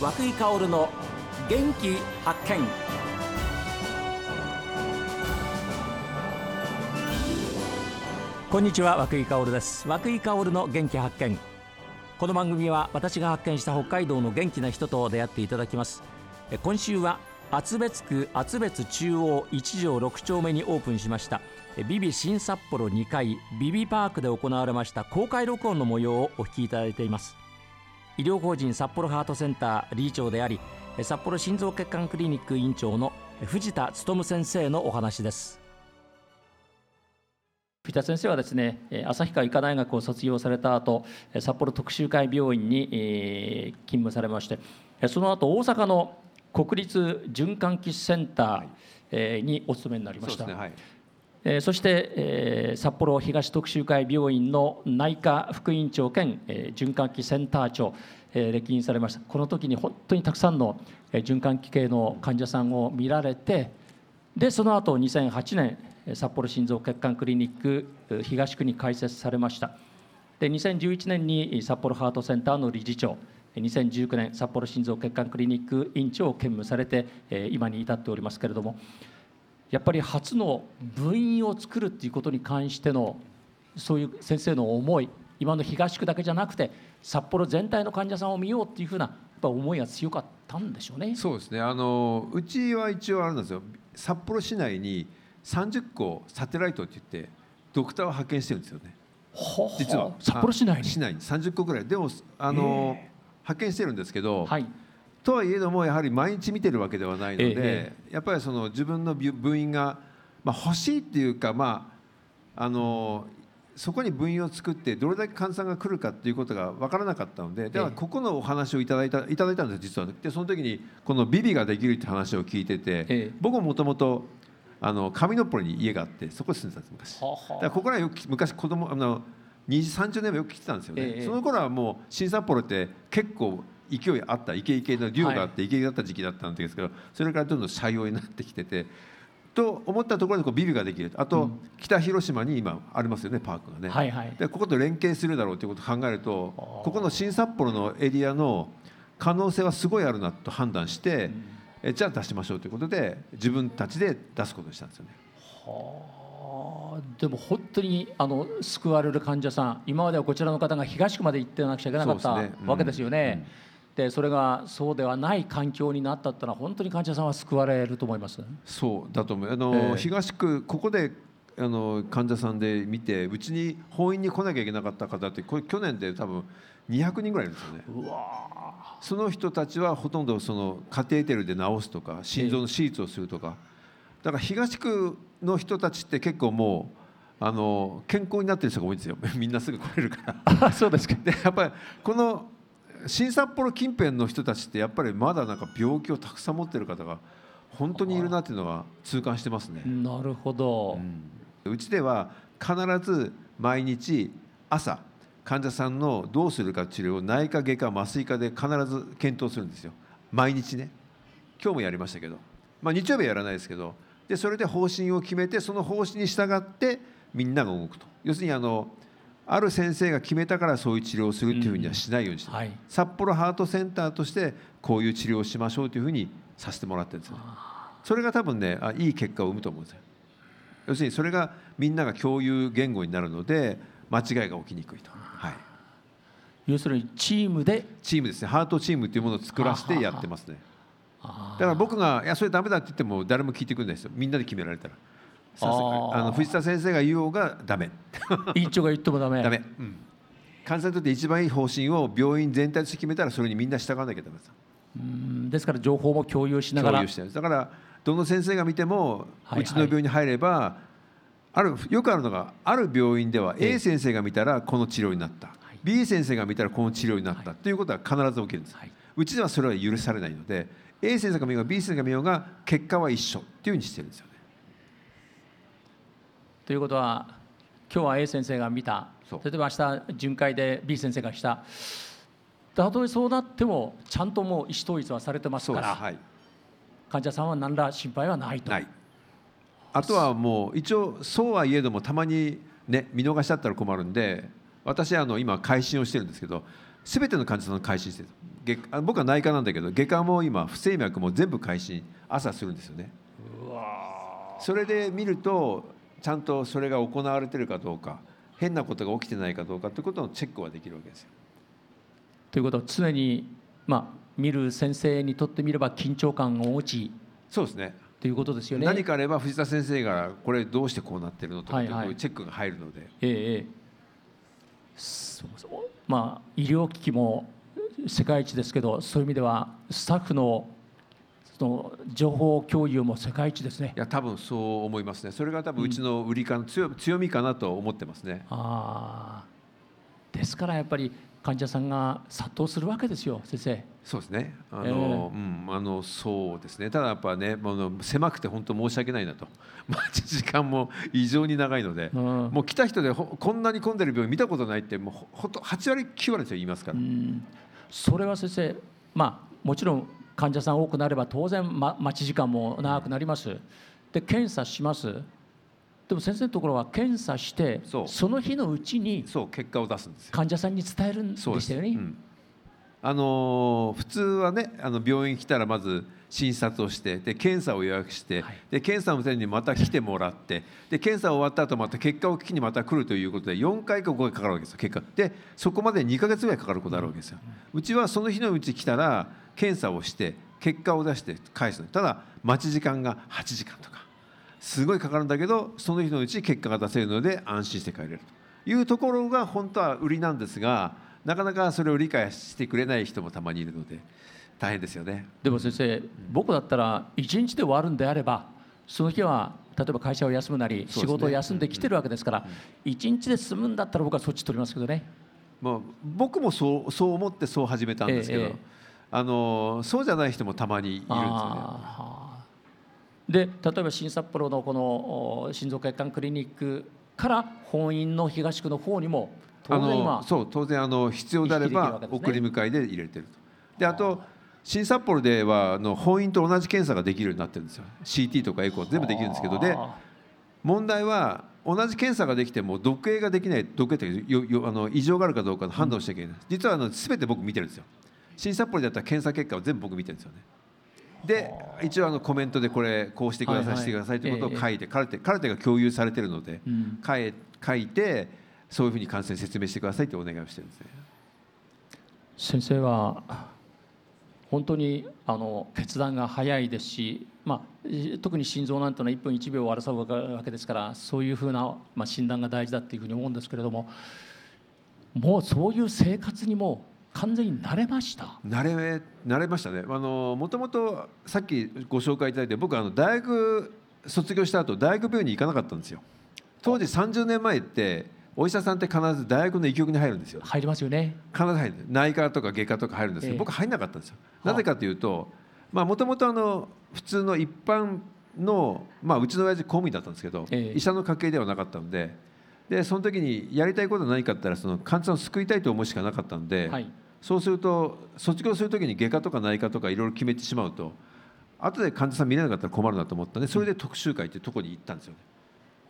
和久井薫の元気発見。こんにちは和久井薫です。和久井薫の元気発見。この番組は私が発見した北海道の元気な人と出会っていただきます。今週は厚別区厚別中央1条6丁目にオープンしましたビビ新札幌2階ビビパークで行われました公開録音の模様をお聞きいただいています。医療法人札幌ハートセンター理事長であり札幌心臓血管クリニック院長の藤田勉先生のお話です藤田先生はですね旭川医科大学を卒業された後札幌特集会病院に勤務されましてその後大阪の国立循環器センターにお勤めになりました。そ、ねはいそして、札幌東特集会病院の内科副院長兼、循環器センター長、歴任されました。この時に本当にたくさんの、循環器系の患者さんを見られてでその後2008年札幌心臓血管クリニック東区に開設されました。で2011年に札幌ハートセンターの理事長2019年札幌心臓血管クリニック院長を兼務されて今に至っておりますけれどもやっぱり初の部員を作るっていうことに関してのそういう先生の思い今の東区だけじゃなくて札幌全体の患者さんを見ようっていうふうなやっぱ思いが強かったんでしょうね。そうですね。あのうちは一応あるんですよ。札幌市内に30個サテライトって言ってドクターを派遣してるんですよね。実は。札幌市内に？市内に。30個ぐらい。でもあの派遣してるんですけど、はい、とはいえどもやはり毎日見てるわけではないので、ええ、やっぱりその自分の部員が、まあ、欲しいっていうか、まあ、あのそこに部員を作ってどれだけ患者さんが来るかっていうことが分からなかったのでではここのお話をいただいたいただいたんです実は。でその時にこのビビができるって話を聞いてて、え、僕ももともとあの上の堀に家があってそこに住んでたんです昔。ははだからここらよく昔子供あの20、30年もよく来てたんですよね、その頃はもう新札幌って結構勢いあったイケイケの竜があってイケイケだった時期だったんですけどそれからどんどん斜陽になってきててと思ったところでこうビルができるあと、北広島に今ありますよねパークがね、はいはい、でここと連携するだろうということを考えるとここの新札幌のエリアの可能性はすごいあるなと判断して、うん、えじゃあ出しましょうということで自分たちで出すことにしたんですよね。はあ。でも本当にあの救われる患者さん今まではこちらの方が東区まで行ってなくちゃいけなかった、ね。うん、わけですよね。うんでそれがそうではない環境になったってのは本当に患者さんは救われると思います？そうだと思う。あの、えー、東区ここであの患者さんで見てうちに本院に来なきゃいけなかった方ってこれ去年で多分200人ぐらいいるんですよね。その人たちはほとんどそのカテーテルで治すとか心臓の手術をするとか、えー、だから東区の人たちって結構もうあの健康になってる人が多いんですよ。みんなすぐ来れるから。そうですか。でやっぱりこの新札幌近辺の人たちってやっぱりまだなんか病気をたくさん持ってる方が本当にいるなっていうのは痛感してますね。なるほど、うん、うちでは必ず毎日朝患者さんのどうするか治療を内科外科麻酔科で必ず検討するんですよ。毎日ね。今日もやりましたけど、まあ、日曜日はやらないですけど。でそれで方針を決めてその方針に従ってみんなが動くと。要するにあのある先生が決めたからそういう治療をするっていうふうにはしないようにして、うんはい、札幌ハートセンターとしてこういう治療をしましょうというふうにさせてもらってるんですよ、ね、それが多分ねあいい結果を生むと思うんですよ。要するにそれがみんなが共有言語になるので間違いが起きにくいと、はい、要するにチームで？チームですね。ハートチームっていうものを作らせてやってますね。だから僕が「いやそれダメだ」って言っても誰も聞いてくれないですよ。みんなで決められたらあの藤田先生が言おうがダメ。院長が言ってもダメ。ダメ、うん、患者さんにとって一番いい方針を病院全体として決めたらそれにみんな従わなきゃダメですうん。ですから情報も共有しながら。共有して。だからどの先生が見ても、うちの病院に入ればあるよくあるのがある病院では A 先生が見たらこの治療になった、はい、B 先生が見たらこの治療になった、はい、ということは必ず起きるんです、はい、うちではそれは許されないので A 先生が見ようが B 先生が見ようが結果は一緒っていうふうにしてるんですよということは今日は A 先生が見た。例えば明日巡回で B 先生がした。たとえそうなってもちゃんともう意思統一はされてますから、はい、患者さんは何ら心配はないと。あとはもう一応そうはいえどもたまにね見逃しちゃったら困るんで私あの今改心をしてるんですけど全ての患者さんの改心してる。外僕は内科なんだけど外科も今不整脈も全部開始朝するんですよね。それで見るとちゃんとそれが行われてるかどうか変なことが起きてないかどうかということのチェックはできるわけですよ。ということは常に、まあ、見る先生にとってみれば緊張感を持ちそうですね。ということですよね。何かあれば藤田先生がこれどうしてこうなってるのとか、はいはい、チェックが入るので。ええそうそう。まあ医療機器も世界一ですけどそういう意味ではスタッフのその情報共有も世界一ですね。いや多分そう思いますね。それが多分うちの売りかの強,、強みかなと思ってますね。ああ。ですからやっぱり患者さんが殺到するわけですよ先生。そうですね。あの、えー、うんあのそうですね。ただやっぱねもう狭くて本当申し訳ないなと。待ち時間も異常に長いので、うん、もう来た人でこんなに混んでる病院見たことないってもうほと8割9割ですよ言いますから。それは先生まあもちろん患者さん多くなれば当然、ま、待ち時間も長くなります。で検査します。でも先生のところは検査してその日のうちにそう結果を出すんです患者さんに伝えるんでしたよね。うん、あの普通はねあの病院来たらまず診察をしてで検査を予約して、はい、で検査のためにまた来てもらってで検査終わった後また結果を聞きにまた来るということで4回か5回かかるわけですよ結果。でそこまで2か月ぐらいかかることあるわけですよ。うちはその日のうち来たら検査をして結果を出して返すただ待ち時間が8時間とか。すごいかかるんだけどその日のうち結果が出せるので安心して帰れると。いうところが本当は売りなんですがなかなかそれを理解してくれない人もたまにいるので大変ですよね。でも先生僕だったら1日で終わるんであればその日は例えば会社を休むなり仕事を休んできてるわけですから1日で済むんだったら僕はそっち取りますけどね。まあ、僕もそうそう思ってそう始めたんですけど、ええ、あのそうじゃない人もたまにいるんですよね。で例えば新札幌のこの心臓血管クリニックから本院の東区の方にも当然今そう当然あの必要であれば送り迎えで入れてると。であと新札幌ではあの本院と同じ検査ができるようになってるんですよ。CT とかエコー全部できるんですけど。で問題は同じ検査ができても読影ができない読影ってよよあの異常があるかどうかの判断をしなきゃいけない、実はあの全て僕見てるんですよ。新札幌でやったら検査結果を全部僕見てるんですよね。で一応あのコメントでこれこうしてください、してくださいということを書いて、カルテカルテが共有されてるので、書い書いてそういうふうに感染説明してくださいとお願いをしてるんですね。先生は本当にあの決断が早いですし、まあ、特に心臓なんてのは1分1秒を争うわけですからそういうふうな、まあ、診断が大事だっていうふうに思うんですけれどももうそういう生活にも完全に慣れました？慣れ慣れましたね。あのもともとさっきご紹介いただいて僕あの大学卒業した後大学病院に行かなかったんですよ。当時30年前ってお医者さんって必ず大学の医局に入るんですよ。入りますよね。必ず入る。内科とか外科とか入るんですけど、えー、僕入んなかったんですよ。なぜかというともともと普通の一般の、まあ、うちの親父公務員だったんですけど、えー、医者の家系ではなかったのででその時にやりたいことは何かって言ったらその患者さんを救いたいと思うしかなかったので、はい、そうすると卒業する時に外科とか内科とかいろいろ決めてしまうと後で患者さん見れなかったら困るなと思ったんでそれで特集会っていうところに行ったんですよね。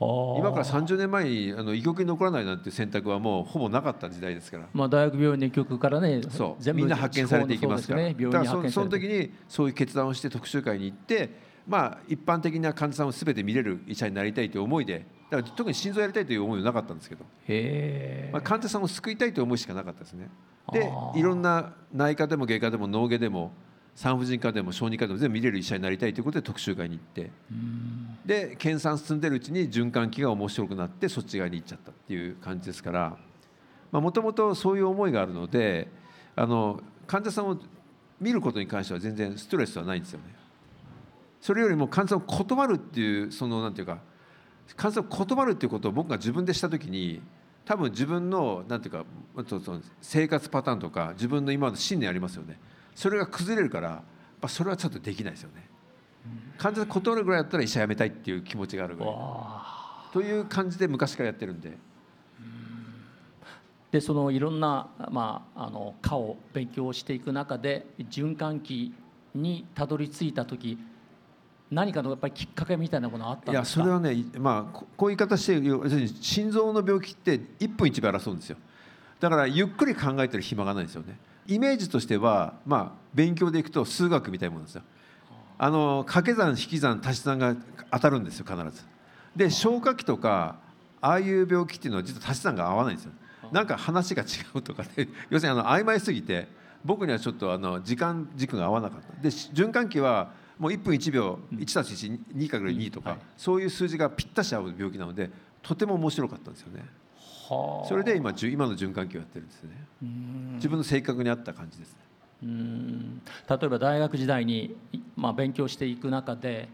今から30年前にあの医局に残らないなんて選択はもうほぼなかった時代ですから、まあ、大学病院の医局からねそう。みんな発見されていきますから、ね、だからそその時にそういう決断をして特集会に行って、まあ、一般的な患者さんを全て見れる医者になりたいという思いでだから特に心臓やりたいという思いはなかったんですけど、まあ、患者さんを救いたいという思いしかなかったですね。でいろんな内科でも外科でも脳外でも産婦人科でも小児科でも全部見れる医者になりたいということで特集会に行ってで研鑽進んでるうちに循環器が面白くなってそっち側に行っちゃったっていう感じですからもともとそういう思いがあるのであの患者さんを見ることに関しては全然ストレスはないんですよね。それよりも患者さんを断るっていうそのなんていうか患者さんを断るっていうことを僕が自分でした時に多分自分のなんていうか生活パターンとか自分の今の信念ありますよね。それが崩れるからやそれはちょっとできないですよね。患者さん断るぐらいだったら医者辞めたいっていう気持ちがあるぐらい。という感じで昔からやってるんで。でそのいろんな、まあ、あの科を勉強していく中で循環器にたどり着いた時何かのやっぱりきっかけみたいなものあったんですか？いやそれはね、まあ、こういう言い方して心臓の病気って1分1秒争うんですよ。だからゆっくり考えてる暇がないんですよねイメージとしては、まあ、勉強でいくと数学みたいなものですよ。あの掛け算引き算足し算が当たるんですよ必ず。で消化器とかああいう病気っていうのは実は足し算が合わないんですよ。なんか話が違うとかで 要するにあの曖昧すぎて僕にはちょっとあの時間軸が合わなかったで循環器はもう1分1秒1たす12かける2とか、そういう数字がぴったし合う病気なのでとても面白かったんですよね。それで今今の循環器をやってるんですね。自分の性格に合った感じですね。うん。例えば大学時代に、まあ、勉強していく中で、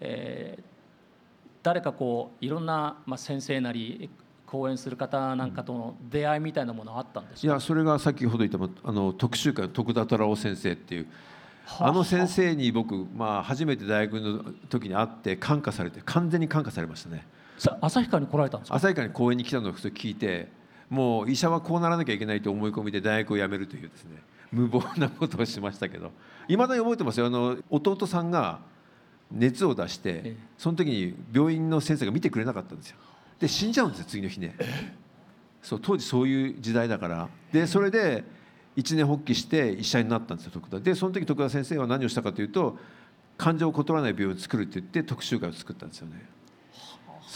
えー、誰かこういろんな、まあ、先生なり講演する方なんかとの出会いみたいなものあったんですいやそれが先ほど言ったあの特集会の徳田虎夫先生っていう。あの先生に僕、まあ、初めて大学の時に会って感化されて完全に感化されましたね旭川に来られたんですか？旭川に講演に来たのを聞いてもう医者はこうならなきゃいけないと思い込みで大学を辞めるというですね無謀なことをしましたけどいまだに覚えてますよ。あの弟さんが熱を出してその時に病院の先生が見てくれなかったんですよ。で死んじゃうんですよ次の日ね。そう当時そういう時代だから。でそれで一年発起して医者になったんですよ徳田。でその時徳田先生は何をしたかというと患者を断らない病院を作るって言って特集会を作ったんですよね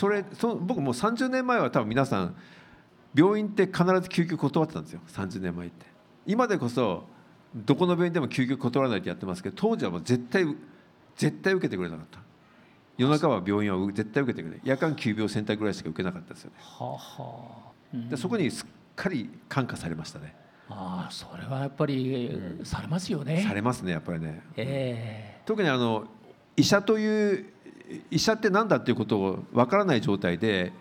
それそ僕もう30年前は多分皆さん病院って必ず救急断ってたんですよ。30年前って。今でこそどこの病院でも救急断らないってやってますけど当時はもう絶対絶対受けてくれなかった。夜中は病院は絶対受けてくれ夜間急病センターぐらいしか受けなかったですよね。ははうん、でそこにすっかり感化されましたね。ああそれはやっぱり、うん、されますよね。されますねやっぱりね。えー、特にあの医者という医者って何だっていうことをわからない状態で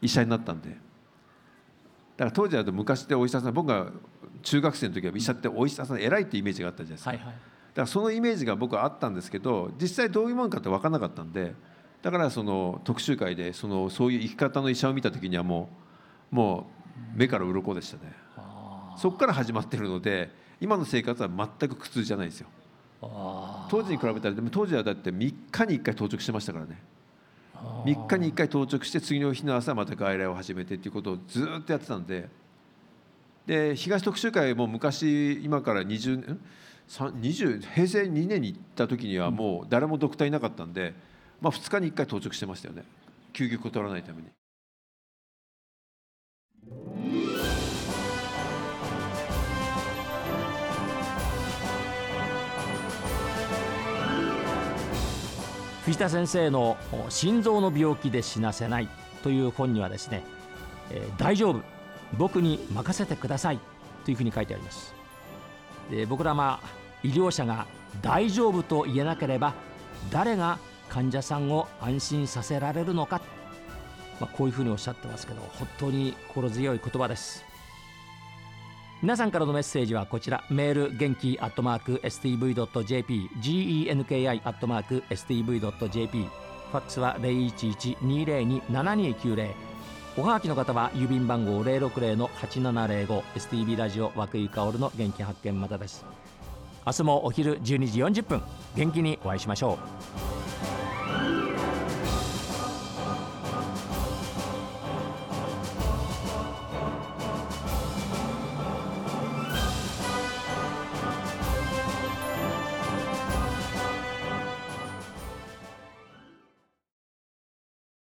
医者になったんで。だから当時だと昔ってお医者さん僕が中学生の時は医者ってお医者さん偉いってイメージがあったじゃないですか。はいはい。だからそのイメージが僕はあったんですけど実際どういうものかって分からなかったんで。だからその特集会でそのそういう生き方の医者を見た時にはもうもう目から鱗でしたね。そこから始まってるので今の生活は全く苦痛じゃないですよ当時に比べたらでも当時はだって3日に1回到着してましたからね。3日に1回到着して次の日の朝また外来を始めてっていうことをずっとやってたんで。で東特集会も昔今から20年20平成2年に行った時にはもう誰もドクターいなかったんで、まあ、2日に1回到着してましたよね。救急断らないために。藤田先生の「心臓の病気で死なせない」という本にはですね「えー、大丈夫。僕に任せてください」というふうに書いてあります。で僕らまあ医療者が大丈夫と言えなければ誰が患者さんを安心させられるのか、まあ、こういうふうにおっしゃってますけど本当に心強い言葉です。皆さんからのメッセージはこちらメール元気アットマーク STV.jp genki アットマーク STV.jp ファックスは011-202-7290おはがきの方は郵便番号060-8705 STB ラジオ和久井薫の元気発見またです。明日もお昼12時40分元気にお会いしましょう。